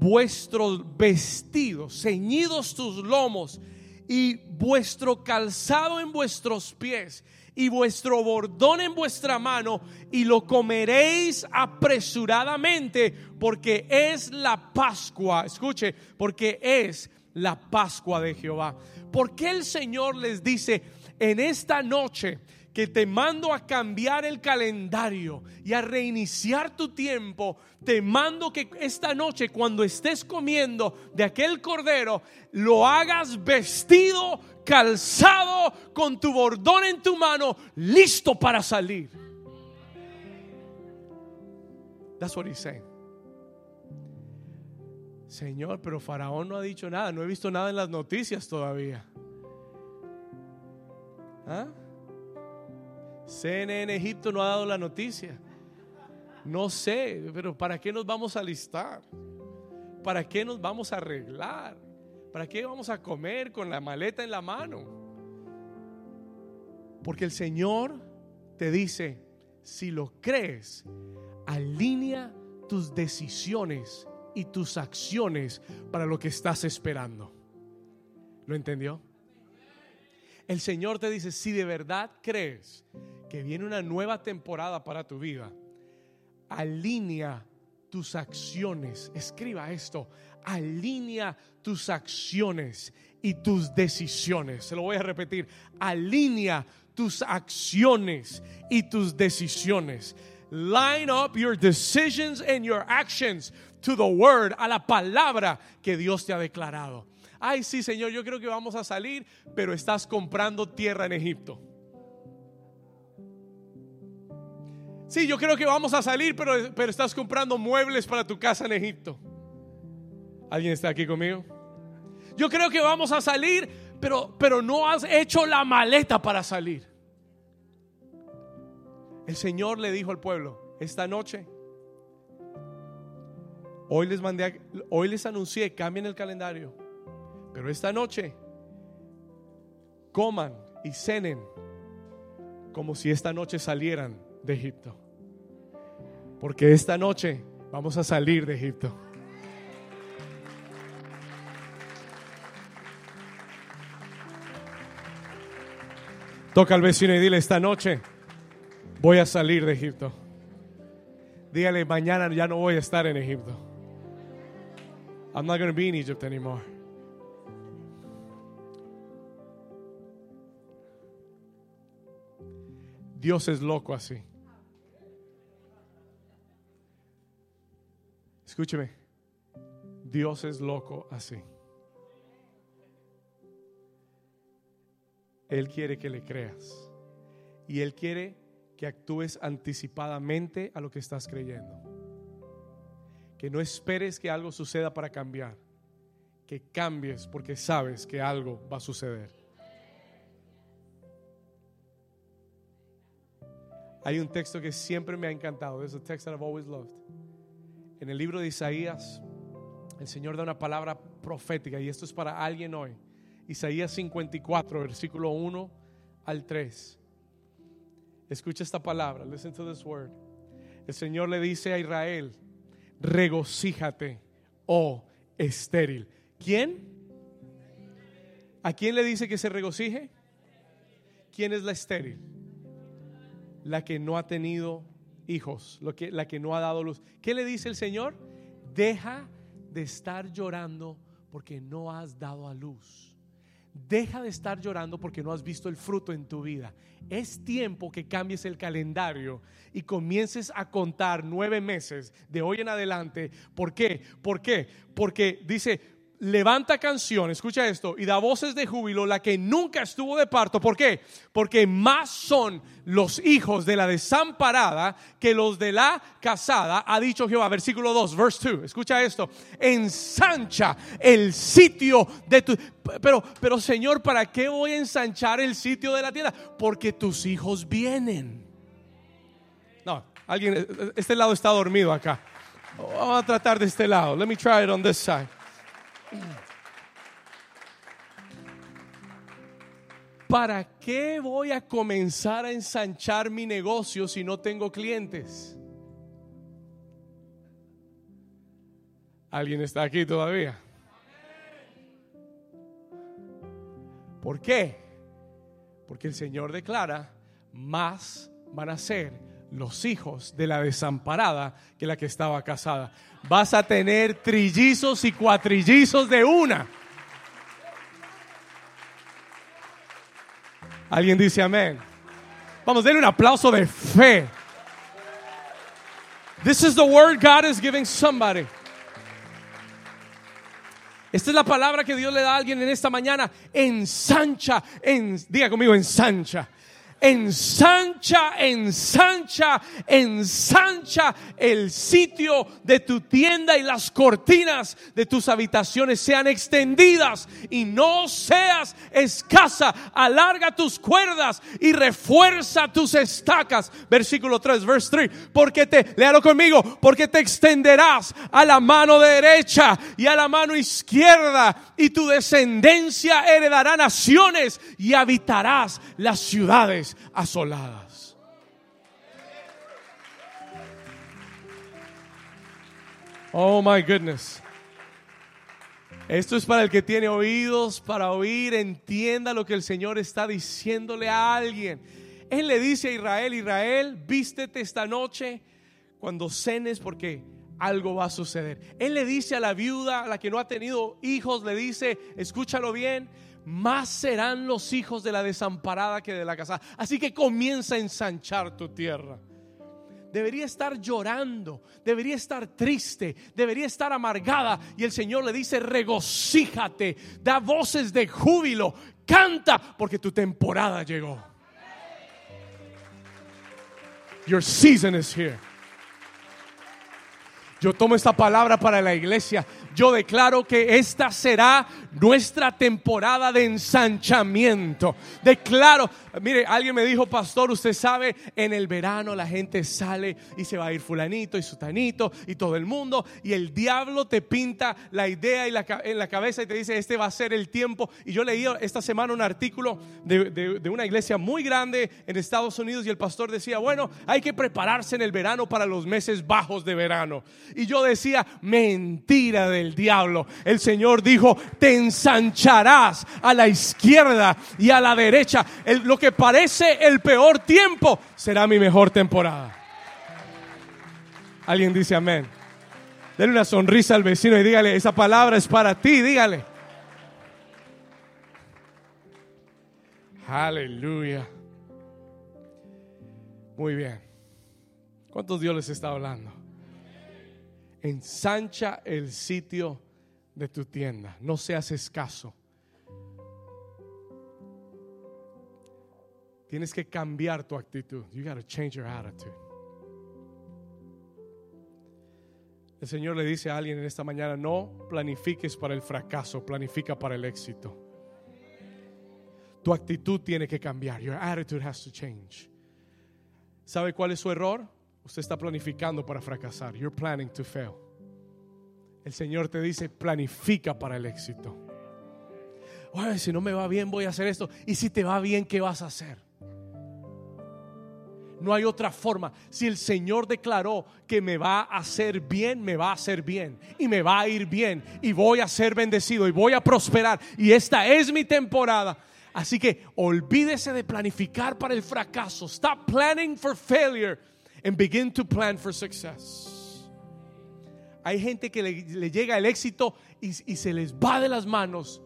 Speaker 1: vuestros vestidos, ceñidos tus lomos y vuestro calzado en vuestros pies y vuestro bordón en vuestra mano y lo comeréis apresuradamente porque es la Pascua. Escuche, porque es la Pascua de Jehová. Porque el Señor les dice en esta noche que te mando a cambiar el calendario y a reiniciar tu tiempo, te mando que esta noche cuando estés comiendo de aquel cordero, lo hagas vestido, calzado, con tu bordón en tu mano, listo para salir. That's what he's saying. Señor, pero Faraón no ha dicho nada, no he visto nada en las noticias todavía. ¿Ah? CNN Egipto no ha dado la noticia. No sé, pero ¿para qué nos vamos a alistar? ¿Para qué nos vamos a arreglar? ¿Para qué vamos a comer con la maleta en la mano? Porque el Señor te dice, si lo crees, alinea tus decisiones y tus acciones para lo que estás esperando. ¿Lo entendió? El Señor te dice, si de verdad crees que viene una nueva temporada para tu vida, alinea tus acciones. Escriba esto, alinea tus acciones y tus decisiones. Se lo voy a repetir, alinea tus acciones y tus decisiones. Line up your decisions and your actions to the word, a la palabra que Dios te ha declarado. Ay, sí, Señor, yo creo que vamos a salir, pero estás comprando tierra en Egipto. Sí, yo creo que vamos a salir, pero, pero estás comprando muebles para tu casa en Egipto. ¿Alguien está aquí conmigo? Yo creo que vamos a salir, pero, pero no has hecho la maleta para salir. El Señor le dijo al pueblo, esta noche, hoy les mandé, hoy les anuncié, cambien el calendario, pero esta noche coman y cenen como si esta noche salieran de Egipto. Porque esta noche vamos a salir de Egipto. Toca al vecino y dile, esta noche voy a salir de Egipto. Dígale, mañana ya no voy a estar en Egipto. I'm not going to be in Egypt anymore. Dios es loco así. Escúcheme, Dios es loco así. Él quiere que le creas. Y Él quiere que actúes anticipadamente a lo que estás creyendo. Que no esperes que algo suceda para cambiar. Que cambies porque sabes que algo va a suceder. Hay un texto que siempre me ha encantado. There's a text that I've always loved. En el libro de Isaías, el Señor da una palabra profética y esto es para alguien hoy. Isaías 54, versículo 1 al 3. Escucha esta palabra, listen to this word. El Señor le dice a Israel, regocíjate, oh estéril. ¿Quién? ¿A quién le dice que se regocije? ¿Quién es la estéril? La que no ha tenido hijos, lo que, la que no ha dado luz. ¿Qué le dice el Señor? Deja de estar llorando porque no has dado a luz. Deja de estar llorando porque no has visto el fruto en tu vida. Es tiempo que cambies el calendario y comiences a contar nueve meses de hoy en adelante. ¿Por qué? ¿Por qué? Porque dice, levanta canción, escucha esto, y da voces de júbilo la que nunca estuvo de parto. ¿Por qué? Porque más son los hijos de la desamparada que los de la casada, ha dicho Jehová, versículo 2, verse 2. Escucha esto, ensancha el sitio de tu... Pero, pero Señor, ¿para qué voy a ensanchar el sitio de la tienda? Porque tus hijos vienen. No, alguien, este lado está dormido acá. Vamos a tratar de este lado. Let me try it on this side. ¿Para qué voy a comenzar a ensanchar mi negocio si no tengo clientes? ¿Alguien está aquí todavía? ¿Por qué? Porque el Señor declara, más van a ser los hijos de la desamparada que la que estaba casada. Vas a tener trillizos y cuatrillizos de una. Alguien dice amén. Vamos, denle un aplauso de fe. This is the word God is giving somebody. Esta es la palabra que Dios le da a alguien en esta mañana. Ensancha, en, diga conmigo, ensancha ensancha, ensancha, ensancha el sitio de tu tienda y las cortinas de tus habitaciones sean extendidas y no seas escasa. Alarga tus cuerdas y refuerza tus estacas. Versículo 3, verse 3. Porque te, léalo conmigo, porque te extenderás a la mano derecha y a la mano izquierda y tu descendencia heredará naciones y habitarás las ciudades asoladas. Oh my goodness. Esto es para el que tiene oídos para oír, entienda lo que el Señor está diciéndole a alguien. Él le dice a Israel, Israel, vístete esta noche cuando cenes porque algo va a suceder. Él le dice a la viuda, a la que no ha tenido hijos, le dice, escúchalo bien, más serán los hijos de la desamparada que de la casada. Así que comienza a ensanchar tu tierra. Debería estar llorando, debería estar triste, debería estar amargada. Y el Señor le dice, regocíjate, da voces de júbilo, canta, porque tu temporada llegó. Your season is here. Yo tomo esta palabra para la iglesia yo declaro que esta será nuestra temporada de ensanchamiento. Declaro, mire, alguien me dijo, pastor, usted sabe, en el verano la gente sale y se va a ir fulanito y sutanito y todo el mundo y el diablo te pinta la idea en la cabeza y te dice, este va a ser el tiempo. Y yo leí esta semana un artículo de, de una iglesia muy grande en Estados Unidos y el pastor decía, bueno, hay que prepararse en el verano para los meses bajos de verano. Y yo decía, mentira de el diablo. El Señor dijo, te ensancharás a la izquierda y a la derecha. Que parece el peor tiempo será mi mejor temporada. Alguien dice amén. Denle una sonrisa al vecino y dígale, esa palabra es para ti, dígale. Aleluya. Muy bien. ¿Cuántos Dios les está hablando? ensancha el sitio de tu tienda. No seas escaso. Tienes que cambiar tu actitud. You got to change your attitude. El Señor le dice a alguien en esta mañana, no planifiques para el fracaso, planifica para el éxito. Tu actitud tiene que cambiar. Your attitude has to change. ¿Sabe cuál es su error? Usted está planificando para fracasar. You're planning to fail. El Señor te dice, planifica para el éxito. Si no me va bien, voy a hacer esto. Y si te va bien, ¿qué vas a hacer? No hay otra forma. Si el Señor declaró que me va a hacer bien, me va a hacer bien. Y me va a ir bien. Y voy a ser bendecido. Y voy a prosperar. Y esta es mi temporada. Así que olvídese de planificar para el fracaso. Stop planning for failure and begin to plan for success. Hay gente que le, llega el éxito y, y se les va de las manos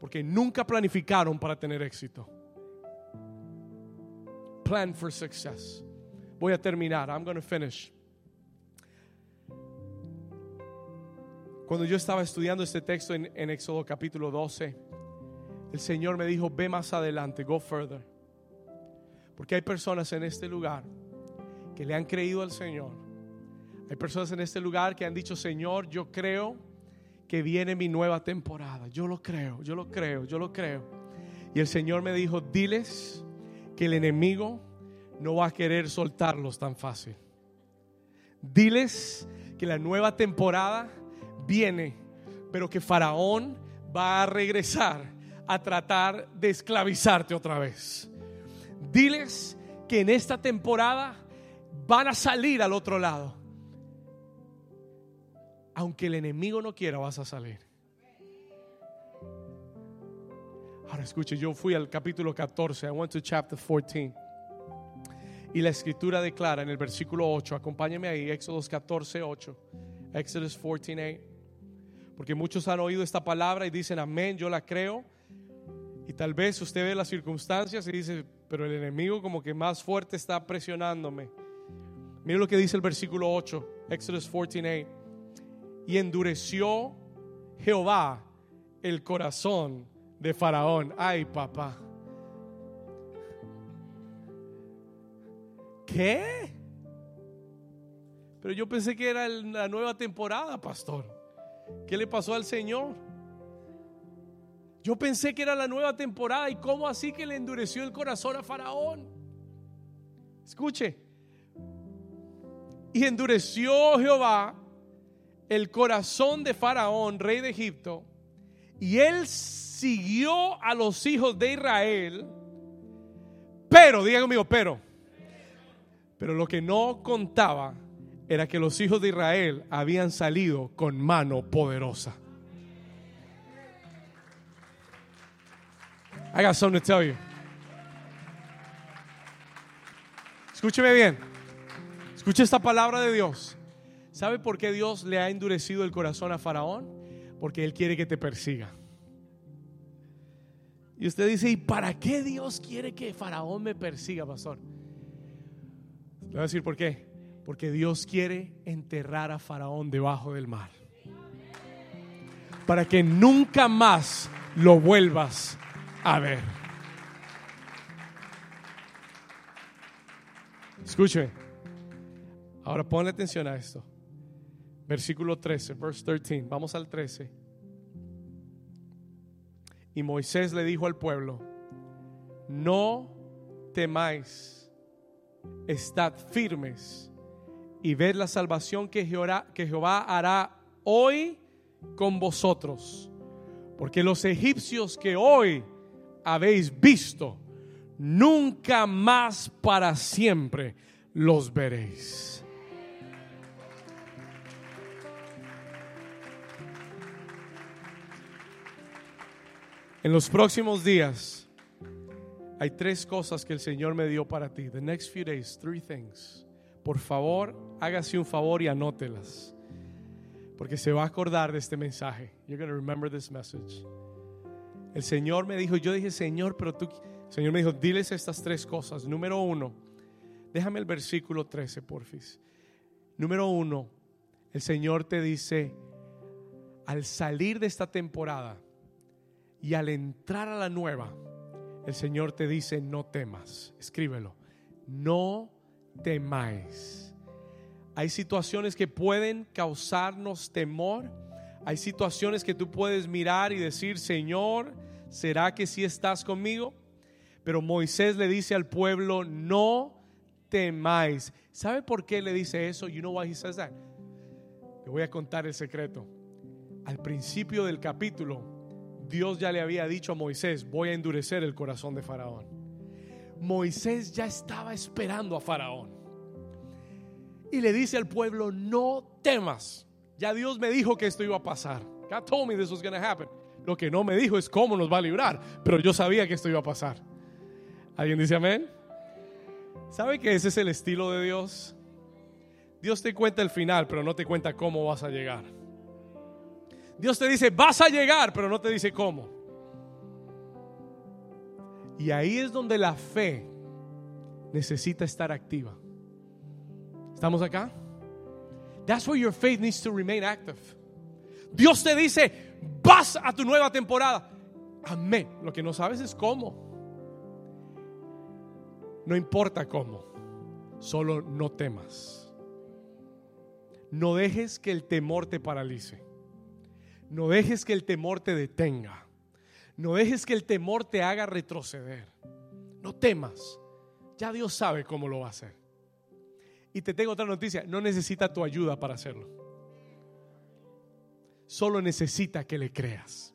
Speaker 1: Porque nunca planificaron para tener éxito. Plan for success. Voy a terminar. I'm going to finish. Cuando yo estaba estudiando este texto en, en Éxodo capítulo 12, el Señor me dijo, ve más adelante, go further. Porque hay personas en este lugar que le han creído al Señor. Hay personas en este lugar que han dicho, Señor, yo creo que viene mi nueva temporada. Yo lo creo, yo lo creo, yo lo creo. Y el Señor me dijo, diles que el enemigo no va a querer soltarlos tan fácil. Diles que la nueva temporada viene, pero que Faraón va a regresar a tratar de esclavizarte otra vez. Diles que en esta temporada van a salir al otro lado. Aunque el enemigo no quiera, vas a salir. Ahora escuche, yo fui al capítulo 14, I went to chapter 14. Y la escritura declara en el versículo 8, acompáñame ahí, Éxodos 14, 8. Exodus 14, 8. Porque muchos han oído esta palabra y dicen, amén, yo la creo. Y tal vez usted ve las circunstancias y dice, pero el enemigo como que más fuerte está presionándome. Mire lo que dice el versículo 8, Exodus 14, 8. Y endureció Jehová el corazón de Faraón. Ay, papá. ¿Qué? Pero yo pensé que era la nueva temporada, pastor. ¿Qué le pasó al Señor? Yo pensé que era la nueva temporada y cómo así que le endureció el corazón a Faraón. Escuche. Y endureció Jehová el corazón de Faraón, rey de Egipto, y él siguió a los hijos de Israel, pero, digan conmigo, pero, pero lo que no contaba era que los hijos de Israel habían salido con mano poderosa. I got something to tell you. Escúcheme bien. Escuche esta palabra de Dios. ¿Sabe por qué Dios le ha endurecido el corazón a Faraón? Porque Él quiere que te persiga. Y usted dice, ¿y para qué Dios quiere que Faraón me persiga, pastor? Le voy a decir por qué. Porque Dios quiere enterrar a Faraón debajo del mar. Para que nunca más lo vuelvas a ver. Escuche. Ahora ponle atención a esto. Versículo 13, verse 13. Vamos al 13. Y Moisés le dijo al pueblo, no temáis, estad firmes y ver la salvación que Jehová, que Jehová hará hoy con vosotros. Porque los egipcios que hoy habéis visto, nunca más para siempre los veréis. En los próximos días hay tres cosas que el Señor me dio para ti. The next few days, three things por favor, hágase un favor y anótelas. Porque se va a acordar de este mensaje. You're going to remember this message. El Señor me dijo, yo dije, Señor, pero tú, Señor me dijo, diles estas tres cosas. Número uno, déjame el versículo 13, porfis. Número uno, el Señor te dice, al salir de esta temporada y al entrar a la nueva, el Señor te dice, no temas. Escríbelo. No temáis. Hay situaciones que pueden causarnos temor. Hay situaciones que tú puedes mirar y decir, Señor, ¿será que si estás conmigo? Pero Moisés le dice al pueblo, no temáis. ¿Sabe por qué le dice eso? You know why he says that? Le voy a contar el secreto. Al principio del capítulo, Dios ya le había dicho a Moisés, voy a endurecer el corazón de Faraón. Moisés ya estaba esperando a Faraón. Y le dice al pueblo, no temas. Ya Dios me dijo que esto iba a pasar. God told me this was going to happen. Lo que no me dijo es cómo nos va a librar, pero yo sabía que esto iba a pasar. ¿Alguien dice amén? ¿Sabe que ese es el estilo de Dios? Dios te cuenta el final, pero no te cuenta cómo vas a llegar. Dios te dice, vas a llegar, pero no te dice cómo. Y ahí es donde la fe necesita estar activa. ¿Estamos acá? That's where your faith needs to remain active. Dios te dice, vas a tu nueva temporada. Amén. Lo que no sabes es cómo. No importa cómo, solo no temas. No dejes que el temor te paralice. No dejes que el temor te detenga. No dejes que el temor te haga retroceder. No temas. Ya Dios sabe cómo lo va a hacer. Y te tengo otra noticia. No necesita tu ayuda para hacerlo. Solo necesita que le creas.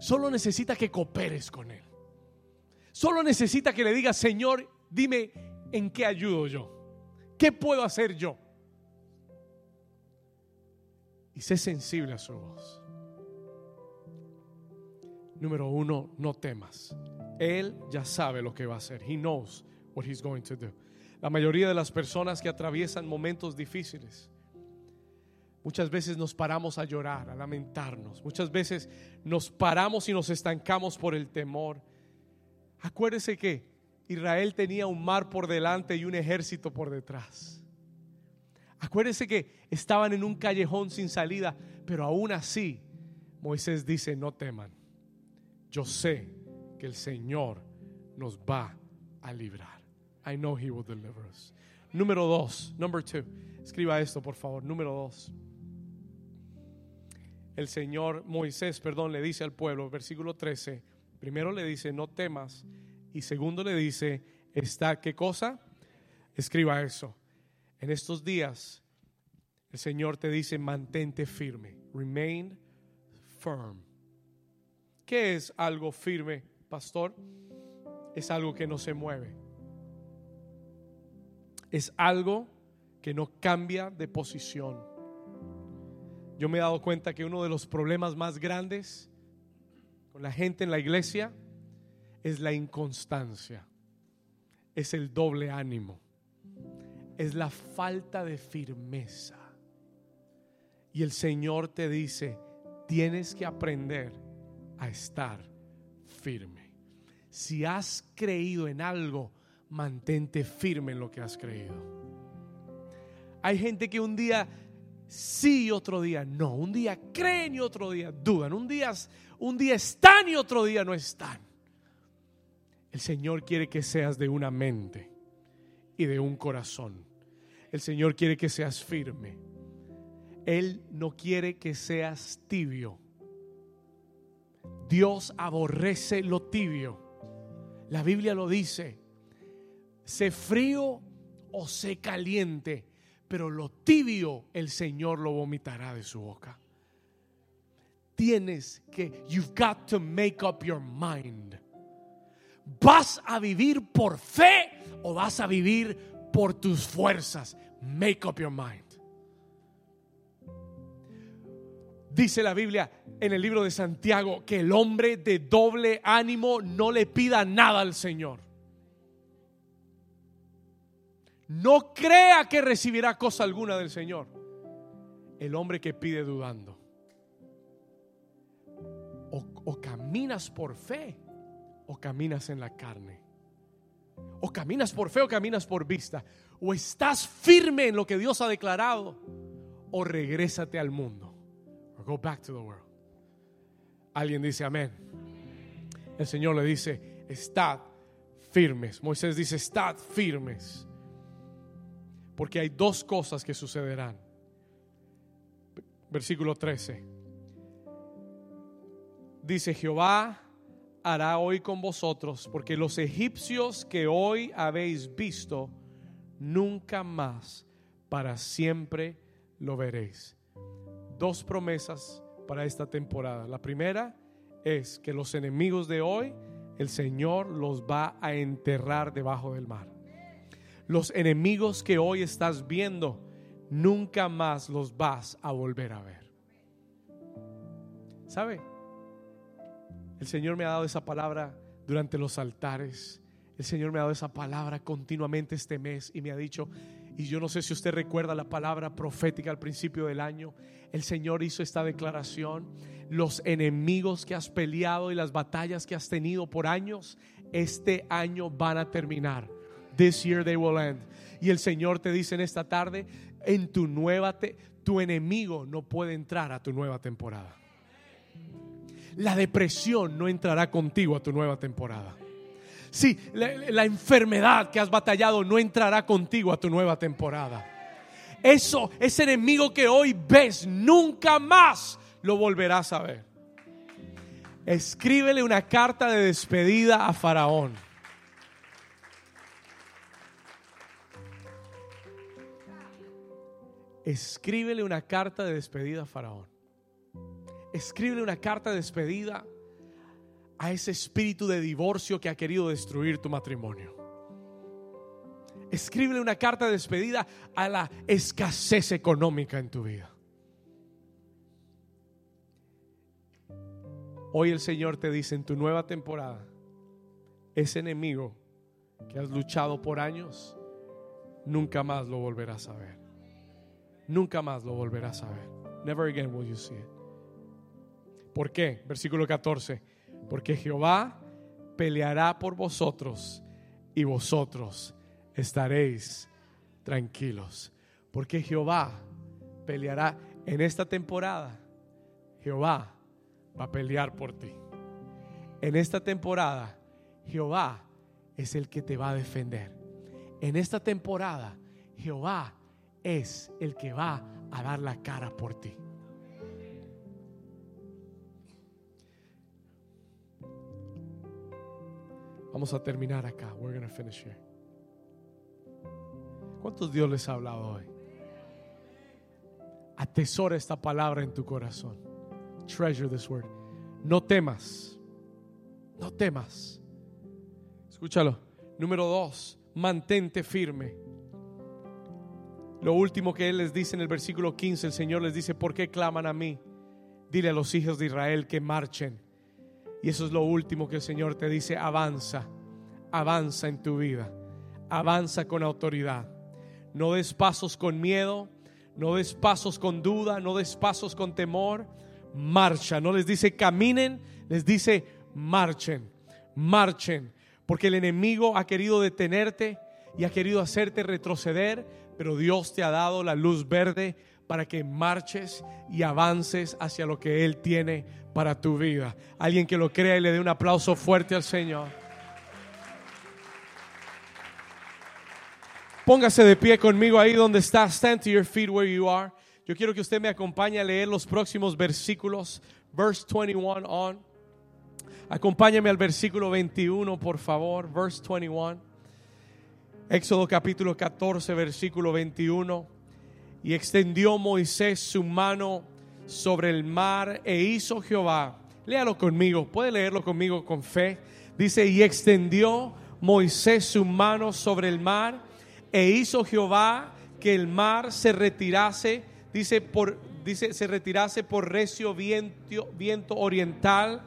Speaker 1: Solo necesita que cooperes con Él. Solo necesita que le digas, Señor, dime en qué ayudo yo. ¿Qué puedo hacer yo? Y sé sensible a su voz. Número uno, no temas. Él ya sabe lo que va a hacer. He knows what he's going to do. La mayoría de las personas que atraviesan momentos difíciles, muchas veces nos paramos a llorar, a lamentarnos. Muchas veces nos paramos y nos estancamos por el temor. Acuérdese que Israel tenía un mar por delante y un ejército por detrás. Acuérdese que estaban en un callejón sin salida, pero aún así Moisés dice, no teman. Yo sé que el Señor nos va a librar. I know He will deliver us. Número dos, number two. Escriba esto, por favor. Número dos. El Señor Moisés, perdón, le dice al pueblo, versículo 13. Primero le dice, no temas. Y segundo le dice, está, ¿qué cosa? Escriba eso. En estos días, el Señor te dice, mantente firme. Remain firm. ¿Qué es algo firme, pastor? Es algo que no se mueve. Es algo que no cambia de posición. Yo me he dado cuenta que uno de los problemas más grandes con la gente en la iglesia es la inconstancia, es el doble ánimo, es la falta de firmeza. Y el Señor te dice, tienes que aprender a estar firme. Si has creído en algo, mantente firme en lo que has creído. Hay gente que un día sí y otro día no. Un día creen y otro día dudan. Un día, un día están y otro día no están. El Señor quiere que seas de una mente y de un corazón. El Señor quiere que seas firme. Él no quiere que seas tibio. Dios aborrece lo tibio. La Biblia lo dice. Sé frío o sé caliente pero lo tibio el Señor lo vomitará de su boca. Tienes que, you've got to make up your mind. ¿Vas a vivir por fe o vas a vivir por tus fuerzas? Make up your mind. Dice la Biblia en el libro de Santiago que el hombre de doble ánimo no le pida nada al Señor. No crea que recibirá cosa alguna del Señor. El hombre que pide dudando. O, caminas por fe o caminas en la carne. O caminas por fe o caminas por vista. O estás firme en lo que Dios ha declarado. O regrésate al mundo. Or go back to the world. Alguien dice amén. El Señor le dice, estad firmes. Moisés dice, estad firmes. Porque hay dos cosas que sucederán. Versículo 13. Dice Jehová hará hoy con vosotros, porque los egipcios que hoy habéis visto, nunca más para siempre lo veréis. Dos promesas para esta temporada. La primera es que los enemigos de hoy, el Señor los va a enterrar debajo del mar. Los enemigos que hoy estás viendo, nunca más los vas a volver a ver. ¿Sabe? El Señor me ha dado esa palabra durante los altares. El Señor me ha dado esa palabra continuamente este mes y me ha dicho, y yo no sé si usted recuerda la palabra profética al principio del año, el Señor hizo esta declaración, los enemigos que has peleado y las batallas que has tenido por años, este año van a terminar. This year they will end. Y el Señor te dice en esta tarde, en tu nueva, te, tu enemigo no puede entrar a tu nueva temporada. La depresión no entrará contigo a tu nueva temporada. Sí, la, la enfermedad que has batallado no entrará contigo a tu nueva temporada. Eso, ese enemigo que hoy ves, nunca más lo volverás a ver. Escríbele una carta de despedida a Faraón. Escríbele una carta de despedida a Faraón. Escríbele una carta de despedida a ese espíritu de divorcio que ha querido destruir tu matrimonio. Escríbele una carta de despedida a la escasez económica en tu vida. Hoy el Señor te dice en tu nueva temporada, ese enemigo que has luchado por años, nunca más lo volverás a ver. Nunca más lo volverás a ver. Never again will you see it. ¿Por qué? Versículo 14. Porque Jehová peleará por vosotros y vosotros estaréis tranquilos. Porque Jehová peleará en esta temporada. Jehová va a pelear por ti. En esta temporada, Jehová es el que te va a defender. En esta temporada, Jehová es el que va a dar la cara por ti. Vamos a terminar acá. We're going to finish here. ¿Cuántos Dios les ha hablado hoy? Atesora esta palabra en tu corazón. Treasure this word. No temas. No temas. Escúchalo. Número dos, mantente firme. Lo último que Él les dice en el versículo 15, el Señor les dice, ¿por qué claman a mí? Dile a los hijos de Israel que marchen. Y eso es lo último que el Señor te dice, avanza, avanza en tu vida, avanza con autoridad. No des pasos con miedo, no des pasos con duda, no des pasos con temor, marcha. No les dice caminen, les dice marchen, marchen. Porque el enemigo ha querido detenerte y ha querido hacerte retroceder, pero Dios te ha dado la luz verde para que marches y avances hacia lo que Él tiene para tu vida. Alguien que lo crea y le dé un aplauso fuerte al Señor. Póngase de pie conmigo ahí donde está. Stand to your feet where you are. Yo quiero que usted me acompañe a leer los próximos versículos. Verse 21 on. Acompáñame al versículo 21, por favor. Verse 21. Éxodo capítulo 14, versículo 21. Y extendió Moisés su mano sobre el mar e hizo Jehová. Léalo conmigo, puede leerlo conmigo con fe. Dice, y extendió Moisés su mano sobre el mar e hizo Jehová que el mar se retirase, dice, por, dice, se retirase por recio viento, viento oriental,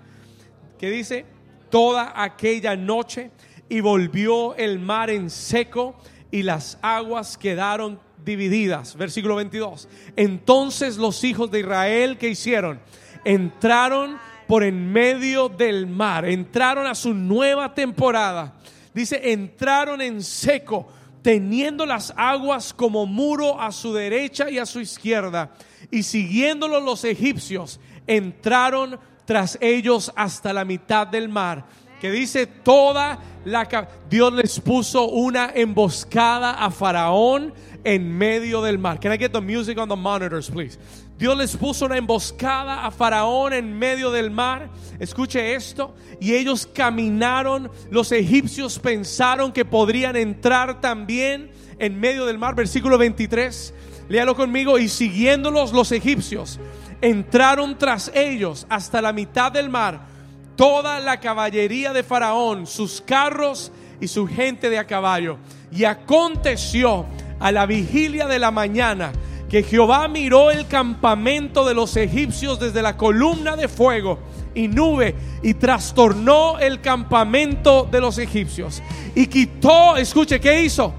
Speaker 1: que dice, toda aquella noche y volvió el mar en seco y las aguas quedaron divididas. Versículo 22. Entonces los hijos de Israel que hicieron, entraron por en medio del mar, entraron a su nueva temporada. Dice, entraron en seco, teniendo las aguas como muro a su derecha y a su izquierda, y siguiéndolos los egipcios, entraron tras ellos hasta la mitad del mar que dice toda la Dios les puso una emboscada a Faraón en medio del mar. Can I get the music on the monitors, please? Dios les puso una emboscada a Faraón en medio del mar. Escuche esto. Y ellos caminaron. Los egipcios pensaron que podrían entrar también en medio del mar. Versículo 23. Léalo conmigo. Y siguiéndolos los egipcios, entraron tras ellos hasta la mitad del mar toda la caballería de Faraón, sus carros y su gente de a caballo. Y aconteció a la vigilia de la mañana que Jehová miró el campamento de los egipcios desde la columna de fuego y nube y trastornó el campamento de los egipcios y quitó, escuche, ¿qué hizo?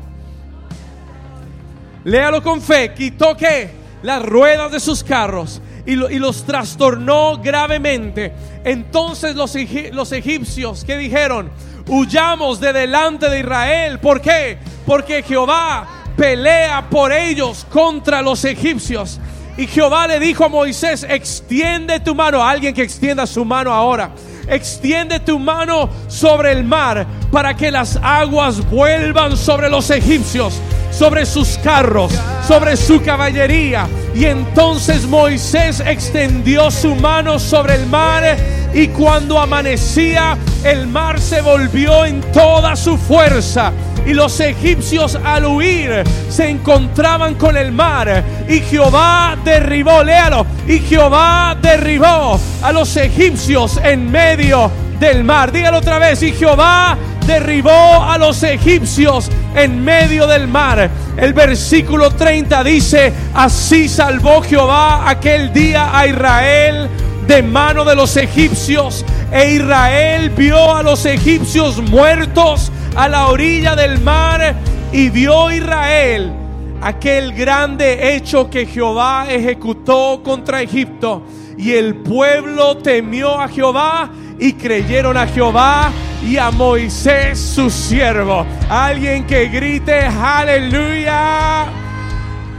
Speaker 1: Léalo con fe, quitó qué? Las ruedas de sus carros y, los trastornó gravemente. Entonces los, los egipcios que dijeron, huyamos de delante de Israel. ¿Por qué? Porque Jehová pelea por ellos contra los egipcios. Y Jehová le dijo a Moisés, extiende tu mano, alguien que extienda su mano ahora. Extiende tu mano sobre el mar para que las aguas vuelvan sobre los egipcios, sobre sus carros, sobre su caballería. Y entonces Moisés extendió su mano sobre el mar y cuando amanecía el mar se volvió en toda su fuerza y los egipcios al huir se encontraban con el mar. Y Jehová derribó, léalo, y Jehová derribó a los egipcios en medio del mar. Dígalo otra vez, y Jehová derribó a los egipcios en medio del mar. El versículo 30 dice, así salvó Jehová aquel día a Israel de mano de los egipcios. E Israel vio a los egipcios muertos a la orilla del mar y vio Israel aquel grande hecho que Jehová ejecutó contra Egipto. Y el pueblo temió a Jehová y creyeron a Jehová y a Moisés su siervo. Alguien que grite aleluya.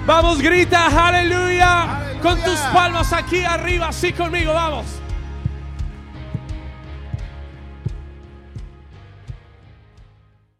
Speaker 1: Vamos, grita aleluya. Con tus palmas aquí arriba, así conmigo, vamos.